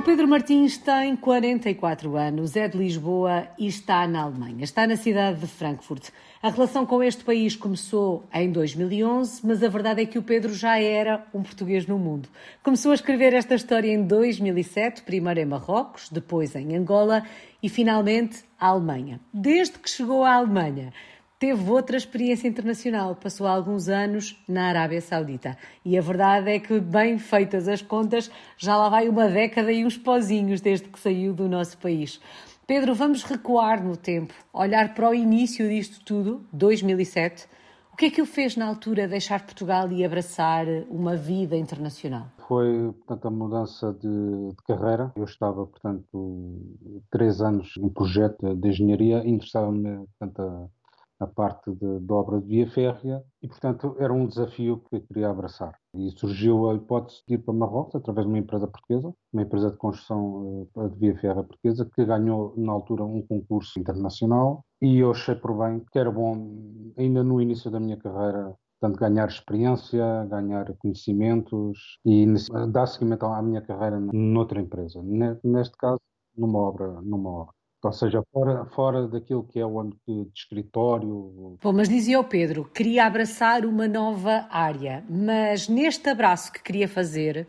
O Pedro Martins tem 44 anos, é de Lisboa e está na Alemanha. Está na cidade de Frankfurt. A relação com este país começou em 2011, mas a verdade é que o Pedro já era um português no mundo. Começou a escrever esta história em 2007, primeiro em Marrocos, depois em Angola e finalmente a Alemanha. Desde que chegou à Alemanha, teve outra experiência internacional. Passou alguns anos na Arábia Saudita. E a verdade é que, bem feitas as contas, já lá vai uma década e uns pozinhos desde que saiu do nosso país. Pedro, vamos recuar no tempo, olhar para o início disto tudo, 2007. O que é que o fez na altura deixar Portugal e abraçar uma vida internacional? Foi, portanto, a mudança de, de carreira. Eu estava, portanto, três anos em projeto de engenharia interessava-me, portanto, a a parte de, de, obra de via férrea e, portanto, era um desafio que eu queria abraçar. E surgiu a hipótese de ir para Marrocos através de uma empresa portuguesa, uma empresa de construção uh, de via férrea portuguesa, que ganhou na altura um concurso internacional e eu achei por bem que era bom, ainda no início da minha carreira, portanto, ganhar experiência, ganhar conhecimentos e dar seguimento à minha carreira noutra empresa. Neste caso, numa obra, numa obra. Ou seja, fora, fora daquilo que é o âmbito de escritório. Bom, mas dizia o Pedro, queria abraçar uma nova área, mas neste abraço que queria fazer,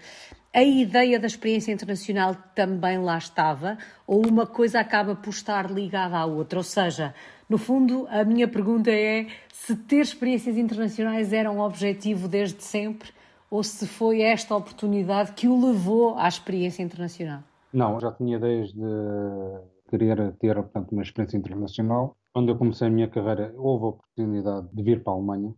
a ideia da experiência internacional também lá estava, ou uma coisa acaba por estar ligada à outra? Ou seja, no fundo, a minha pergunta é se ter experiências internacionais era um objetivo desde sempre, ou se foi esta oportunidade que o levou à experiência internacional? Não, já tinha desde querer ter, portanto, uma experiência internacional. Quando eu comecei a minha carreira, houve a oportunidade de vir para a Alemanha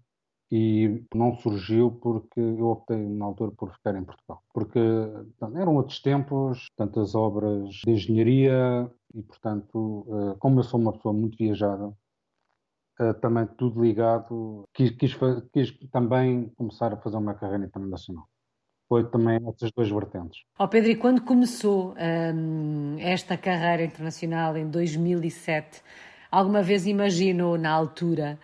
e não surgiu porque eu optei na altura por ficar em Portugal. Porque portanto, eram outros tempos, tantas obras de engenharia e, portanto, eh, como eu sou uma pessoa muito viajada, eh, também tudo ligado, quis, quis, quis também começar a fazer uma carreira internacional foi também essas duas vertentes. Oh Pedro, e quando começou hum, esta carreira internacional em 2007, alguma vez imaginou na altura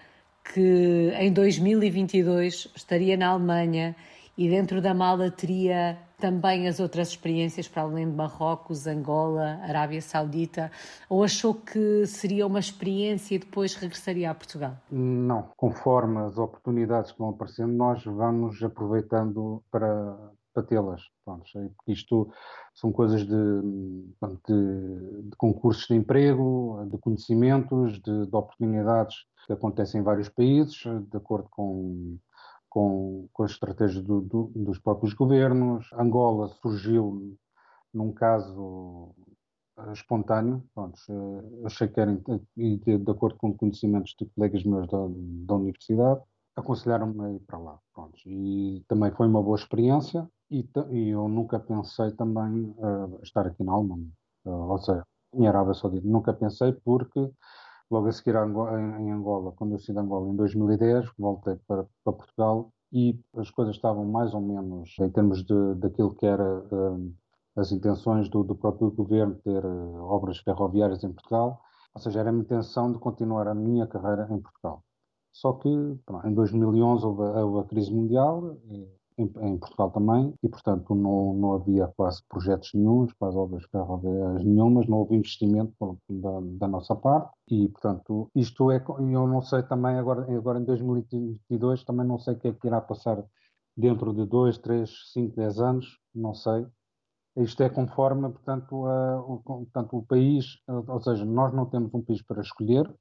que em 2022 estaria na Alemanha e dentro da mala teria também as outras experiências para além de Marrocos, Angola, Arábia Saudita? Ou achou que seria uma experiência e depois regressaria a Portugal? Não, conforme as oportunidades que vão aparecendo, nós vamos aproveitando para, para tê-las. Isto são coisas de, de, de, concursos de emprego, de conhecimentos, de, de, oportunidades que acontecem em vários países, de acordo com, com, com as estratégias do, do, dos próprios governos. Angola surgiu num caso eh, espontâneo, pronto, eh, achei que era de, acordo com conhecimentos de colegas meus da, da universidade aconselharam-me a ir para lá. Pronto. E também foi uma boa experiência e, e eu nunca pensei também uh, estar aqui na Alemanha. Uh, ou seja, em Arábia Saudita. Nunca pensei porque logo a seguir em Angola, quando eu saí de Angola em 2010, voltei para, para, Portugal e as coisas estavam mais ou menos em termos de, daquilo que era uh, as intenções do, do, próprio governo ter obras ferroviárias em Portugal. Ou seja, era a minha intenção de continuar a minha carreira em Portugal. Só que pronto, em 2011 houve, houve, a crise mundial, em, em, Portugal também, e portanto não, não havia quase projetos nenhums, quase obras ferroviárias nenhumas, não houve investimento da, da, nossa parte, e portanto isto é, eu não sei também agora, agora em 2022, também não sei o que é que irá passar dentro de 2, 3, 5, 10 anos, não sei. Isto é conforme, portanto, a, o, portanto, o país, ou seja, nós não temos um país para escolher,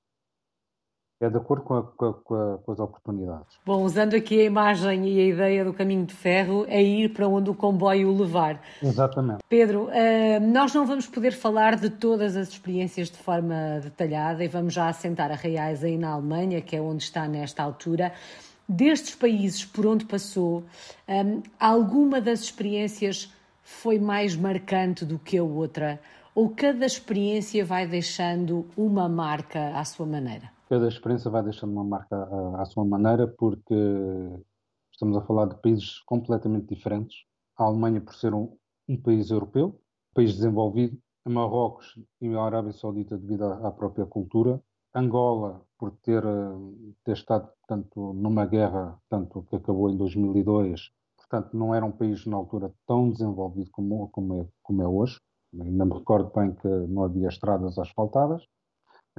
é de acordo com, a, com, a, com, as oportunidades. Bom, usando aqui a imagem e a ideia do caminho de ferro, é ir para onde o comboio o levar. Exatamente. Pedro, uh, nós não vamos poder falar de todas as experiências de forma detalhada e vamos já assentar a Reais aí na Alemanha, que é onde está nesta altura. Destes países por onde passou, ehm, alguma das experiências foi mais marcante do que a outra? Ou cada experiência vai deixando uma marca à sua maneira? Cada experiência vai deixando uma marca à, à sua maneira, porque estamos a falar de países completamente diferentes. A Alemanha, por ser um, um país europeu, um país desenvolvido, a Marrocos e a Arábia Saudita, devido à, à própria cultura, Angola, por ter, ter estado portanto, numa guerra tanto que acabou em 2002, portanto, não era um país na altura tão desenvolvido como, como, é, como é hoje. Ainda me recordo bem que não havia estradas asfaltadas,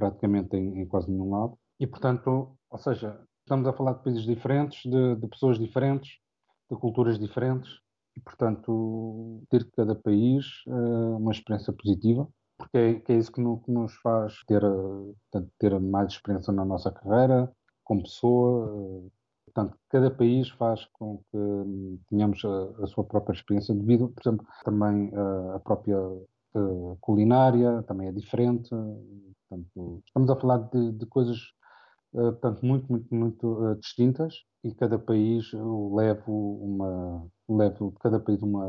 praticamente em, em quase nenhum lado. E, portanto, ou seja, estamos a falar de países diferentes, de, de pessoas diferentes, de culturas diferentes, e, portanto, ter cada país uh, uma experiência positiva, porque é, que é isso que, no, que, nos faz ter, uh, ter mais experiência na nossa carreira, como pessoa. Uh, portanto, cada país faz com que um, tenhamos a, a, sua própria experiência devido, por exemplo, também a própria culinária também é diferente. Portanto, estamos a falar de, de coisas uh, portanto, muito, muito, muito uh, distintas e cada país leva uma leva cada país uma,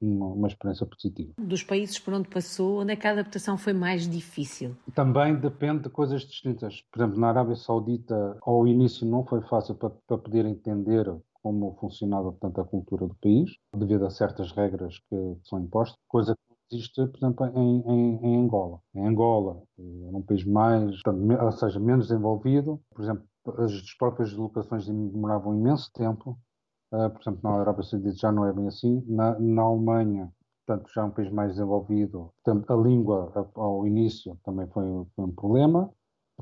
uma, uma, experiência positiva. Dos países por onde passou, onde é que a adaptação foi mais difícil? Também depende de coisas distintas. Por exemplo, na Arábia Saudita, ao início não foi fácil para, para poder entender como funcionava portanto, a cultura do país, devido a certas regras que são impostas, coisa que existe, por exemplo, em, em, em Angola. Em Angola, é um país mais, ou seja, menos desenvolvido, por exemplo, as próprias deslocações demoravam imenso tempo. Uh, por exemplo, na Arábia Saudita já não é bem assim. Na, na Alemanha, portanto, já é um país mais desenvolvido. Portanto, a língua, ao início, também foi, foi um problema,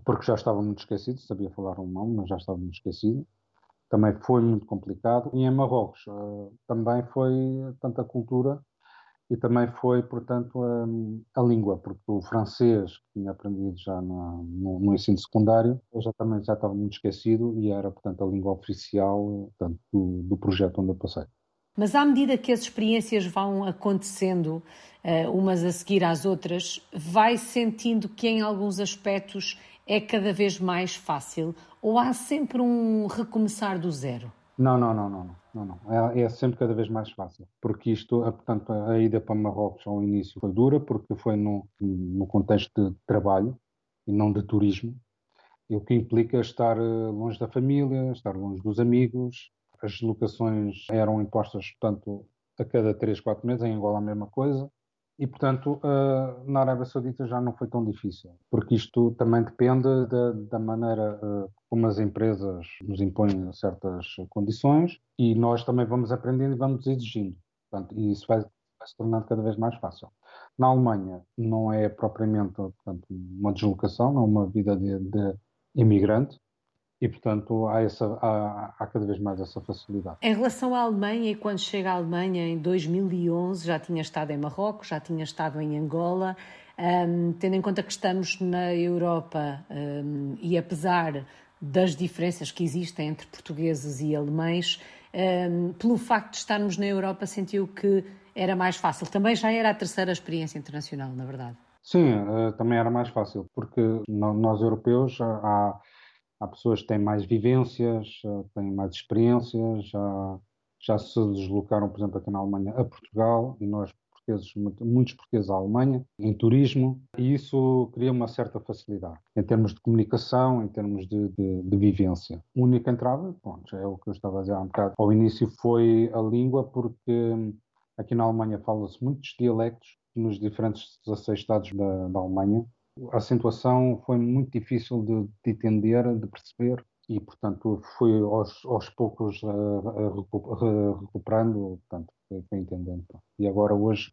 porque já estava muito esquecido, sabia falar alemão, mas já estava muito esquecido. Também foi muito complicado. E em Marrocos, uh, também foi tanta cultura e também foi, portanto, a, a, língua, porque o francês que tinha aprendido já no, no, ensino secundário, eu já também já estava muito esquecido e era, portanto, a língua oficial portanto, do, do projeto onde eu passei. Mas à medida que as experiências vão acontecendo, uh, umas a seguir às outras, vai sentindo que em alguns aspectos é cada vez mais fácil ou há sempre um recomeçar do zero? Não, não, não, não. Não, não. É, é, sempre cada vez mais fácil. Porque isto, portanto, a ida para Marrocos ao início foi dura, porque foi no, no contexto de trabalho e não de turismo, o que implica estar eh, longe da família, estar longe dos amigos. As locações eram impostas, portanto, a cada 3, 4 meses, em Angola a mesma coisa. E, portanto, uh, na Arábia Saudita já não foi tão difícil, porque isto também depende da, da maneira uh, como as empresas nos impõem certas condições e nós também vamos aprendendo e vamos exigindo. Portanto, e isso vai, vai se tornando cada vez mais fácil. Na Alemanha não é propriamente portanto, uma deslocação, não é uma vida de, de imigrante, e, portanto, há, essa, há, há, cada vez mais essa facilidade. Em relação à Alemanha, e quando chega à Alemanha em 2011, já tinha estado em Marrocos, já tinha estado em Angola, um, tendo em conta que estamos na Europa um, e apesar das diferenças que existem entre portugueses e alemães, um, pelo facto de estarmos na Europa, sentiu que era mais fácil. Também já era a terceira experiência internacional, na verdade. Sim, uh, também era mais fácil, porque nós europeus há há pessoas que têm mais vivências, têm mais experiências, já, já se deslocaram, por exemplo, aqui na Alemanha a Portugal e nós portugueses, muitos portugueses à Alemanha, em turismo, e isso cria uma certa facilidade em termos de comunicação, em termos de, de, de vivência. O único entrave, pronto, é o que eu estava a dizer há um bocado, ao início foi a língua, porque aqui na Alemanha fala-se muitos dialectos nos diferentes 16 estados da, da Alemanha, a acentuação foi muito difícil de, de entender, de perceber, e, portanto, foi aos, aos poucos uh, uh, recuperando, portanto, foi entendendo. E agora, hoje,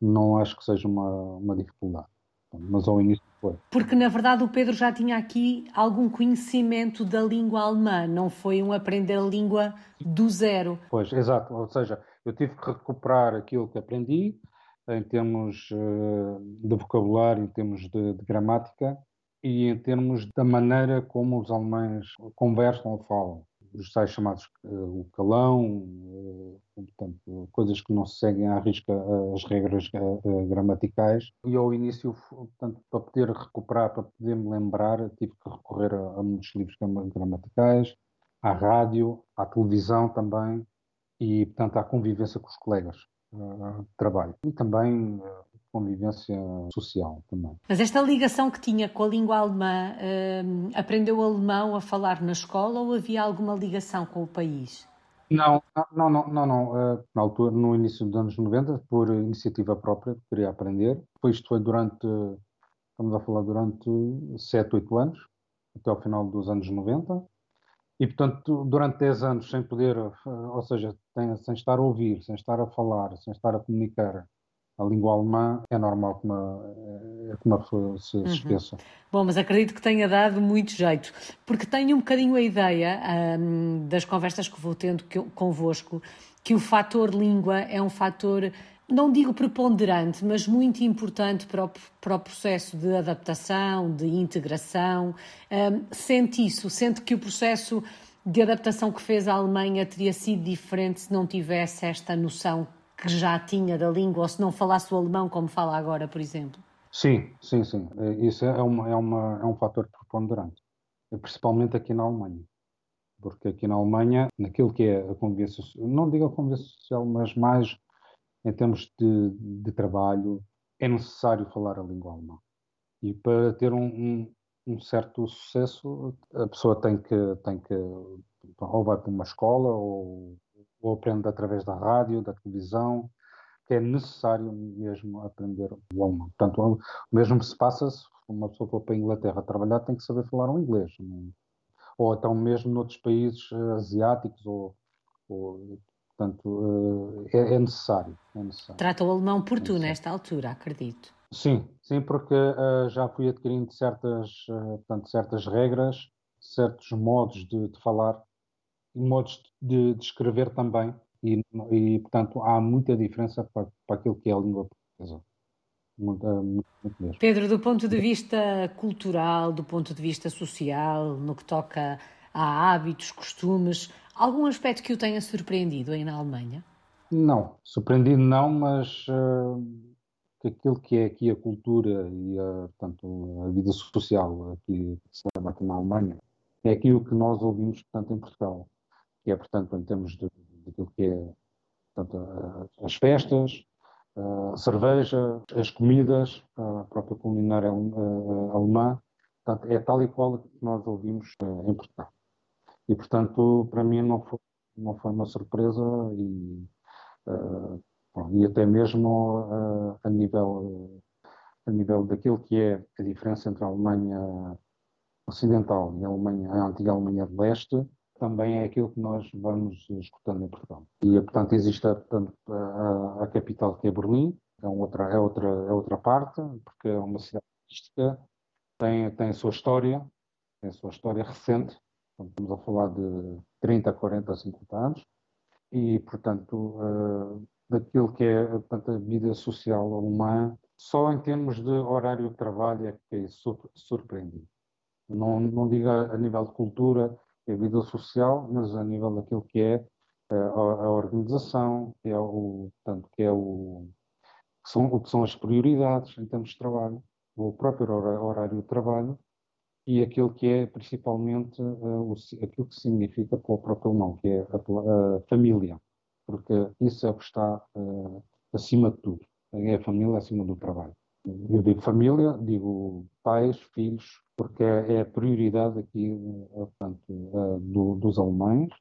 não acho que seja uma, uma dificuldade, mas ao início foi. Porque, na verdade, o Pedro já tinha aqui algum conhecimento da língua alemã, não foi um aprender a língua do zero. Pois, exato, ou seja, eu tive que recuperar aquilo que aprendi, em termos uh, de vocabulário, em termos de, de, gramática e em termos da maneira como os alemães conversam ou falam. Os tais chamados uh, o calão, uh, portanto, coisas que não se seguem à risca as regras gramaticais. E ao início, portanto, para poder recuperar, para poder me lembrar, tive que recorrer a, a muitos livros gramaticais, à rádio, à televisão também e, portanto, à convivência com os colegas de trabalho e também eh, convivência social também. Mas esta ligação que tinha com a língua alemã, eh, aprendeu alemão a falar na escola ou havia alguma ligação com o país? Não, não, não, não, não. Eh, na altura, no início dos anos 90, por iniciativa própria, queria aprender. Isto foi durante, estamos a falar durante 7, 8 anos, até ao final dos anos 90. E, portanto, durante 10 anos sem poder, ou seja, sem estar a ouvir, sem estar a falar, sem estar a comunicar a língua alemã é normal que uma, é que uma pessoa se, uhum. esqueça. Bom, mas acredito que tenha dado muito jeito, porque tenho um bocadinho a ideia das conversas que vou tendo convosco que o fator língua é um fator não digo preponderante, mas muito importante para o, para o processo de adaptação, de integração. Um, sente isso? Sente que o processo de adaptação que fez a Alemanha teria sido diferente se não tivesse esta noção que já tinha da língua ou se não falasse o alemão como fala agora, por exemplo? Sim, sim, sim. É, isso é, uma, é, uma, é um fator preponderante, principalmente aqui na Alemanha. Porque aqui na Alemanha, naquilo que é a convivência, não digo a convivência social, mas mais em termos de, de trabalho, é necessário falar a língua alemã. E para ter um, um, um, certo sucesso, a pessoa tem que, tem que ou vai para uma escola ou, ou aprende através da rádio, da televisão, que é necessário mesmo aprender o alemão. Portanto, o mesmo se passa se uma pessoa for para a Inglaterra trabalhar, tem que saber falar o inglês. Ou então mesmo noutros países eh, asiáticos ou, ou Portanto, eh, é, é, necessário, é necessário. Trata o alemão por é tu nesta altura, acredito. Sim, sim, porque uh, já fui adquirindo certas, uh, portanto, certas regras, certos modos de, de falar e modos de, de, escrever também. E, e, portanto, há muita diferença para, para aquilo que é a língua portuguesa. Muito, muito, muito Pedro, do ponto de vista cultural, do ponto de vista social, no que toca a hábitos, costumes, Algum aspecto que o tenha surpreendido aí na Alemanha? Não, surpreendido não, mas uh, aquilo que é aqui a cultura e a, portanto, a vida social aqui que se leva aqui na Alemanha é aquilo que nós ouvimos portanto, em Portugal, que é, portanto, em termos daquilo que é portanto, as festas, a cerveja, as comidas, a própria culinária alemã, portanto, é tal e qual que nós ouvimos eh, em Portugal. E, portanto, para mim não foi, não foi uma surpresa e, uh, e até mesmo uh, a, nível, a nível daquilo que é a diferença entre a Alemanha Ocidental e a, Alemanha, a antiga Alemanha de Leste, também é aquilo que nós vamos escutando em Portugal. E, portanto, existe portanto, a, a, capital que é Berlim, é outra, é, outra, é outra parte, porque é uma cidade artística, tem, tem a sua história, tem a sua história recente, Estamos a falar de 30, 40, 50 anos e, portanto, uh, daquilo que é portanto, a vida social alemã, só em termos de horário de trabalho é que é surpreendido. Não, não digo a, nível de cultura e vida social, mas a nível daquilo que é uh, a, a, organização, que é o, portanto, que é o que são, o que são as prioridades em termos de trabalho, o próprio horário de trabalho e aquilo que é principalmente uh, o, aquilo que significa para o próprio alemão, que é a, a, família, porque isso é o que está uh, acima de tudo, é a família acima do trabalho. Eu digo família, digo pais, filhos, porque é, a prioridade aqui uh, do, dos alemães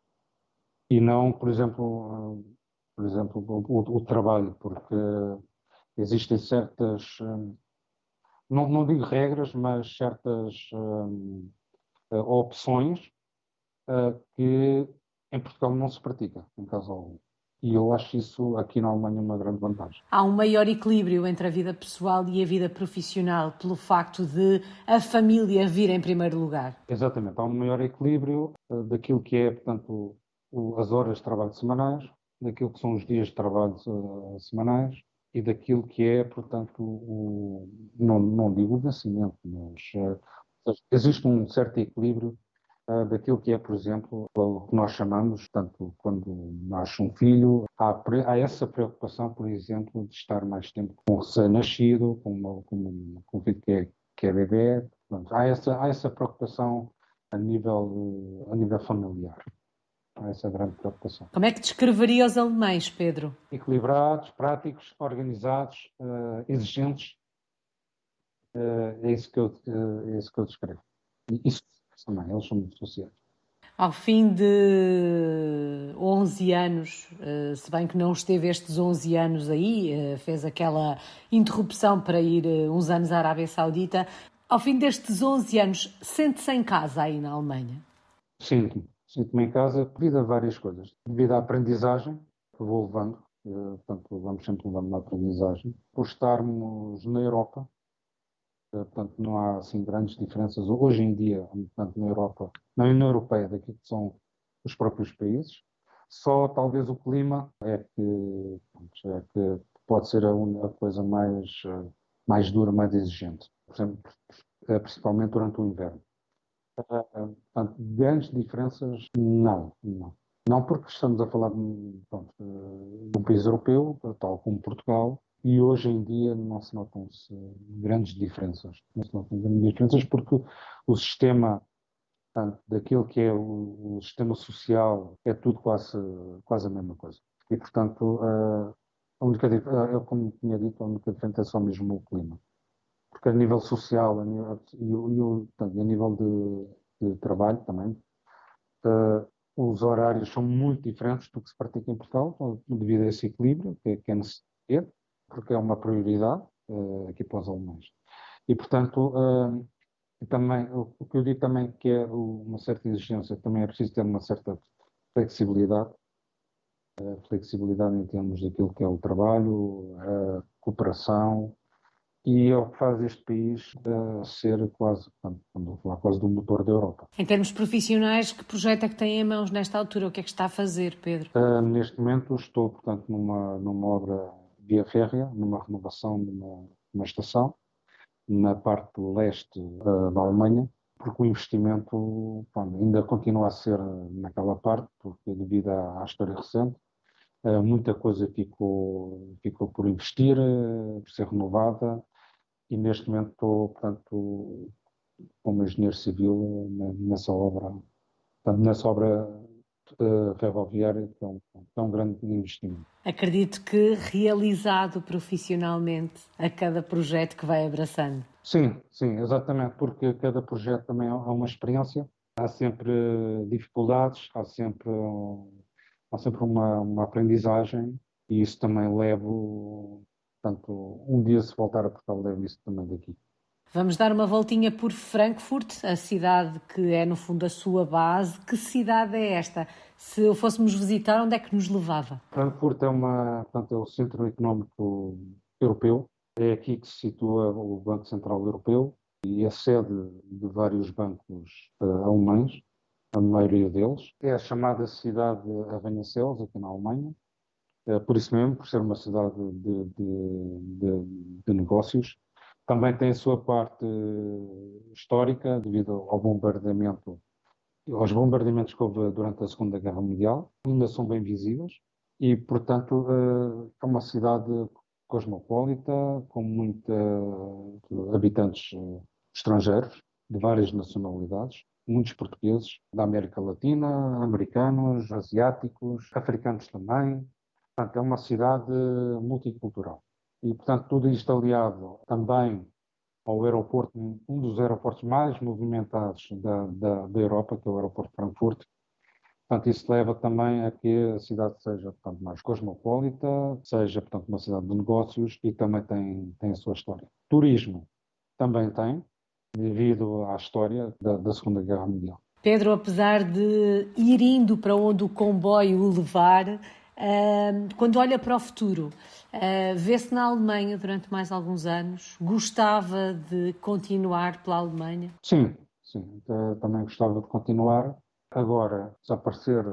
e não, por exemplo, por exemplo o, o, trabalho, porque existem certas não, não digo regras, mas certas hum, eh, opções uh, que em Portugal não se pratica, em caso algum. E eu acho isso aqui na Alemanha uma grande vantagem. Há um maior equilíbrio entre a vida pessoal e a vida profissional pelo facto de a família vir em primeiro lugar. Exatamente, há um maior equilíbrio uh, daquilo que é, portanto, o, as horas de trabalho semanais, daquilo que são os dias de trabalho uh, semanais, e daquilo que é, portanto, o, não, não digo o vencimento, mas uh, existe um certo equilíbrio uh, daquilo que é, por exemplo, o que nós chamamos, portanto, quando nasce um filho, há, há, essa preocupação, por exemplo, de estar mais tempo com o recém-nascido, com, com, com um filho que é, que é bebê, portanto, há, essa, há essa preocupação a nível, a nível familiar. Essa grande preocupação. Como é que descreveria os alemães, Pedro? Equilibrados, práticos, organizados, uh, exigentes. Uh, é, isso que eu, uh, é isso que eu descrevo. E isso também, eles são muito sociais. Ao fim de 11 anos, se bem que não esteve estes 11 anos aí, fez aquela interrupção para ir uns anos à Arábia Saudita. Ao fim destes 11 anos, sente-se em casa aí na Alemanha? Sinto-me Sinto-me em casa devido a várias coisas. Devido à aprendizagem que vou levando, portanto, vamos sempre levando uma aprendizagem. Por estarmos na Europa, portanto, não há assim grandes diferenças hoje em dia, portanto, na Europa, na União Europeia, daquilo que são os próprios países. Só talvez o clima é que, é que pode ser a, a coisa mais, mais dura, mais exigente. Por exemplo, principalmente durante o inverno. Portanto, grandes diferenças, não, não. Não porque estamos a falar de, de um país europeu, tal como Portugal, e hoje em dia não se notam-se grandes diferenças. Não se notam grandes diferenças porque o sistema, portanto, daquilo que é o, o, sistema social, é tudo quase, quase a mesma coisa. E, portanto, a única, eu, como tinha dito, a única diferença é só mesmo o clima porque a nível social a nível, e, e, portanto, a nível de, de trabalho também, uh, os horários são muito diferentes do que se pratica em Portugal, devido a esse equilíbrio que, que é necessário, porque é uma prioridade uh, aqui para os alemães. E, portanto, uh, também, o, o, que eu digo também que é uma certa exigência, também é preciso ter uma certa flexibilidade, flexibilidade em termos daquilo que é o trabalho, a cooperação, e é o que faz este país uh, ser quase, vamos falar quase do motor da Europa. Em termos profissionais, que projeto é que tem em mãos nesta altura? O que é que está a fazer, Pedro? Uh, neste momento estou, portanto, numa, numa obra via férrea, numa renovação de uma, uma estação, na parte leste uh, da Alemanha, porque o investimento bom, ainda continua a ser naquela parte, porque devido à, à história recente, muita coisa ficou, ficou por investir, por ser renovada, e neste momento estou, portanto, como engenheiro civil nessa obra, portanto, nessa obra uh, ferroviária, que é, um, que é um grande investimento. Acredito que realizado profissionalmente a cada projeto que vai abraçando. Sim, sim, exatamente, porque cada projeto também é uma experiência, há sempre dificuldades, há sempre, há sempre uma, uma aprendizagem e isso também levo Portanto, um dia se voltar a Portugal, levo isso também daqui. Vamos dar uma voltinha por Frankfurt, a cidade que é, no fundo, a sua base. Que cidade é esta? Se o fôssemos visitar, onde é que nos levava? Frankfurt é, uma, portanto, é o centro económico europeu. É aqui que se situa o Banco Central Europeu e a sede de vários bancos uh, alemães, a maioria deles. É a chamada cidade Arranha-Céus, aqui na Alemanha. Eh, por isso mesmo, por ser uma cidade de, de, de, de negócios. Também tem a sua parte histórica, devido ao bombardeamento, aos bombardeamentos que houve durante a Segunda Guerra Mundial, ainda são bem visíveis e, portanto, eh, é uma cidade cosmopolita, com muitos habitantes eh, estrangeiros, de várias nacionalidades, muitos portugueses, da América Latina, americanos, asiáticos, africanos também, Portanto, é uma cidade multicultural. E, portanto, tudo isto aliado também ao aeroporto, um dos aeroportos mais movimentados da, da, da Europa, que é o aeroporto de Frankfurt. Portanto, isso leva também a que a cidade seja portanto, mais cosmopolita, seja portanto, uma cidade de negócios e também tem, tem a sua história. Turismo também tem, devido à história da, da Segunda Guerra Mundial. Pedro, apesar de ir indo para onde o comboio o levar, quando olha para o futuro, uh, vê-se na Alemanha durante mais alguns anos? Gostava de continuar pela Alemanha? Sim, sim. Também gostava de continuar. Agora, se aparecer,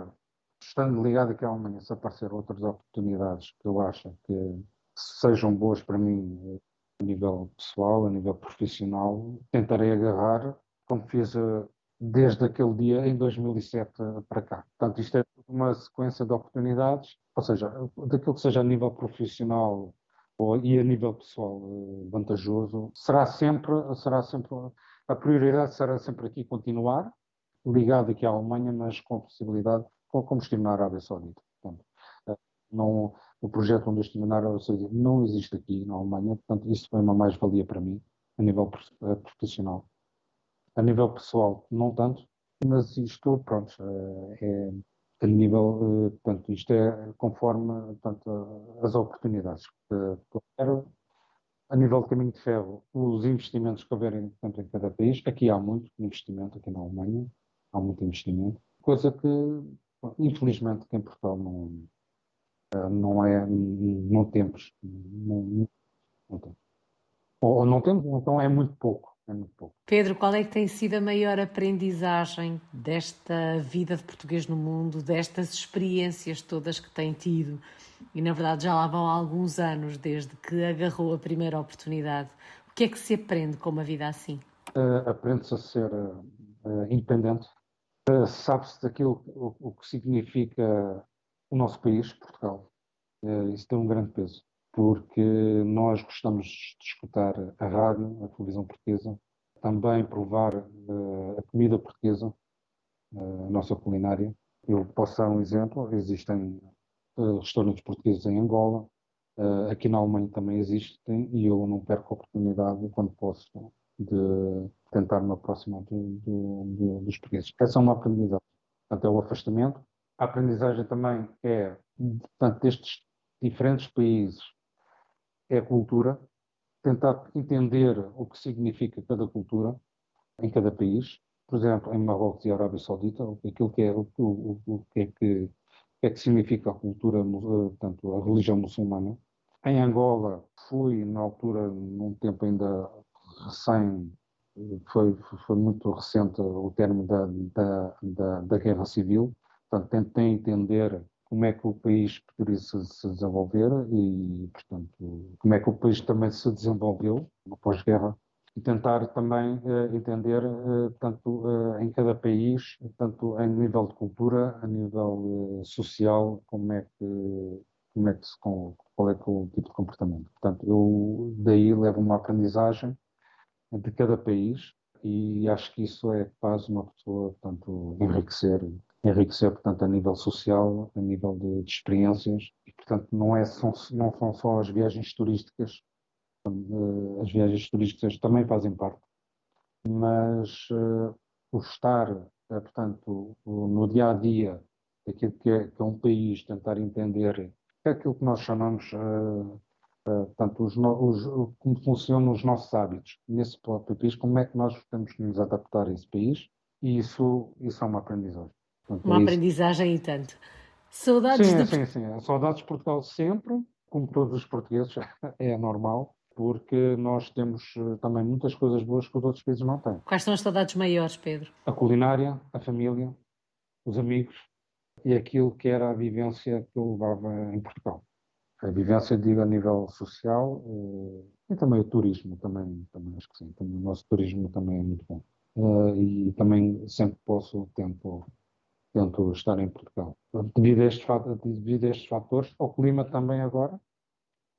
estando ligado aqui à Alemanha, se aparecer outras oportunidades que eu acho que sejam boas para mim a nível pessoal, a nível profissional, tentarei agarrar, como fiz eh, desde aquele dia em 2007 para cá. Portanto, isto é uma sequência de oportunidades, ou seja, daquilo que seja a nível profissional ou, e a nível pessoal eh, vantajoso, será sempre, será sempre, a prioridade será sempre aqui continuar, ligado aqui à Alemanha, mas com a possibilidade, com como estive na Arábia Saudita. Portanto, eh, não, o projeto onde eu estive na Arábia Saudita não existe aqui na Alemanha, portanto, isso foi uma mais-valia para mim, a nível eh, profissional. A nível pessoal, não tanto, mas isto, pronto, é a nível, portanto, isto é conforme portanto, as oportunidades que quero. A nível de caminho de ferro, os investimentos que houverem portanto, em cada país, aqui há muito investimento, aqui na Alemanha, há muito investimento, coisa que, infelizmente, que em Portugal não, não é, não temos, não, não temos. Ou não temos, então é muito pouco. É muito pouco. Pedro, qual é que tem sido a maior aprendizagem desta vida de português no mundo, destas experiências todas que tem tido? E na verdade já lá vão alguns anos desde que agarrou a primeira oportunidade. O que é que se aprende com uma vida assim? Uh, Aprende-se a ser uh, independente, uh, sabe-se daquilo o, o, que significa o nosso país, Portugal. isso tem um grande peso porque nós gostamos de escutar a rádio, a televisão portuguesa, também provar uh, a comida portuguesa, uh, a nossa culinária. Eu posso dar um exemplo: existem uh, restaurantes portugueses em Angola, aqui na Alemanha também existem, e eu não perco a oportunidade, quando posso, de tentar me aproximar do, do, do, dos portugueses. Essa é uma aprendizagem. Portanto, é o afastamento. A aprendizagem também é, portanto, destes diferentes países é a cultura, tentar entender o que significa cada cultura em cada país. Por exemplo, em Marrocos e Arábia Saudita, aquilo que é o, o, o que é que, é que significa a cultura, eh, tanto a religião muçulmana. Em Angola, fui na altura, num tempo ainda recém, foi, foi muito recente o termo da, da, da, da guerra civil, portanto, tentei entender como é que o país poderia se, se, desenvolver e, portanto, como é que o país também se desenvolveu no pós-guerra e tentar também uh, entender, uh, tanto uh, em cada país, tanto em nível de cultura, a nível social, como é que, como é que se, qual é, que é o tipo de comportamento. Portanto, eu daí levo uma aprendizagem de cada país e acho que isso é que faz uma pessoa, tanto enriquecer enriquecer, portanto, a nível social, a nível de, de experiências, e, portanto, não, é, são, não são só as viagens turísticas, as viagens turísticas também fazem parte, mas uh, o estar, uh, portanto, no dia a dia que é, que é, um país, tentar entender é aquilo que nós chamamos, uh, portanto, os, os, como funcionam os nossos hábitos nesse próprio país, como é que nós temos que nos adaptar a esse país, e isso, isso é uma aprendizagem. Uma é aprendizagem e tanto. Saudades sim, de... sim, sim. Saudades de Portugal sempre, como todos os portugueses, é normal, porque nós temos eh, também muitas coisas boas que os outros países não têm. Quais são as saudades maiores, Pedro? A culinária, a família, os amigos e aquilo que era a vivência que eu levava em Portugal. A vivência, digo, a nível social eh, e também o turismo, também, também acho que sim. Também, o nosso turismo também é muito bom. Uh, e também sempre posso, tento tento estar em Portugal. Devido a, estes, devido a estes fatores, ao clima também agora,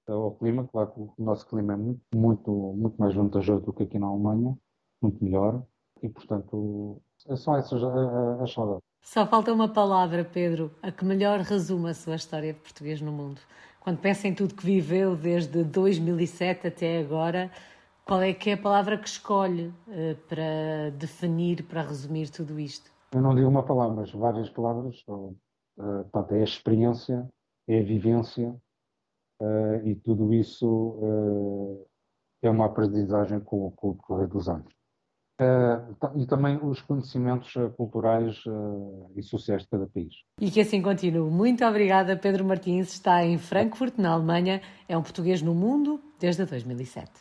ao clima, claro que o nosso clima é muito, muito, muito mais vantajoso do que aqui na Alemanha, muito melhor, e portanto são essas as saudades. Só falta uma palavra, Pedro, a que melhor resume a sua história de português no mundo. Quando pensa em tudo que viveu desde 2007 até agora, qual é que é a palavra que escolhe para definir, para resumir tudo isto? Eu não digo uma palavra, mas várias palavras. Uh, portanto, é a experiência, é a vivência uh, e tudo isso uh, é uma aprendizagem com, com o decorrer dos anos. E também os conhecimentos culturais e sociais de cada país. E que assim continue. Muito obrigada, Pedro Martins. Está em Frankfurt, na Alemanha. É um português no mundo desde 2007.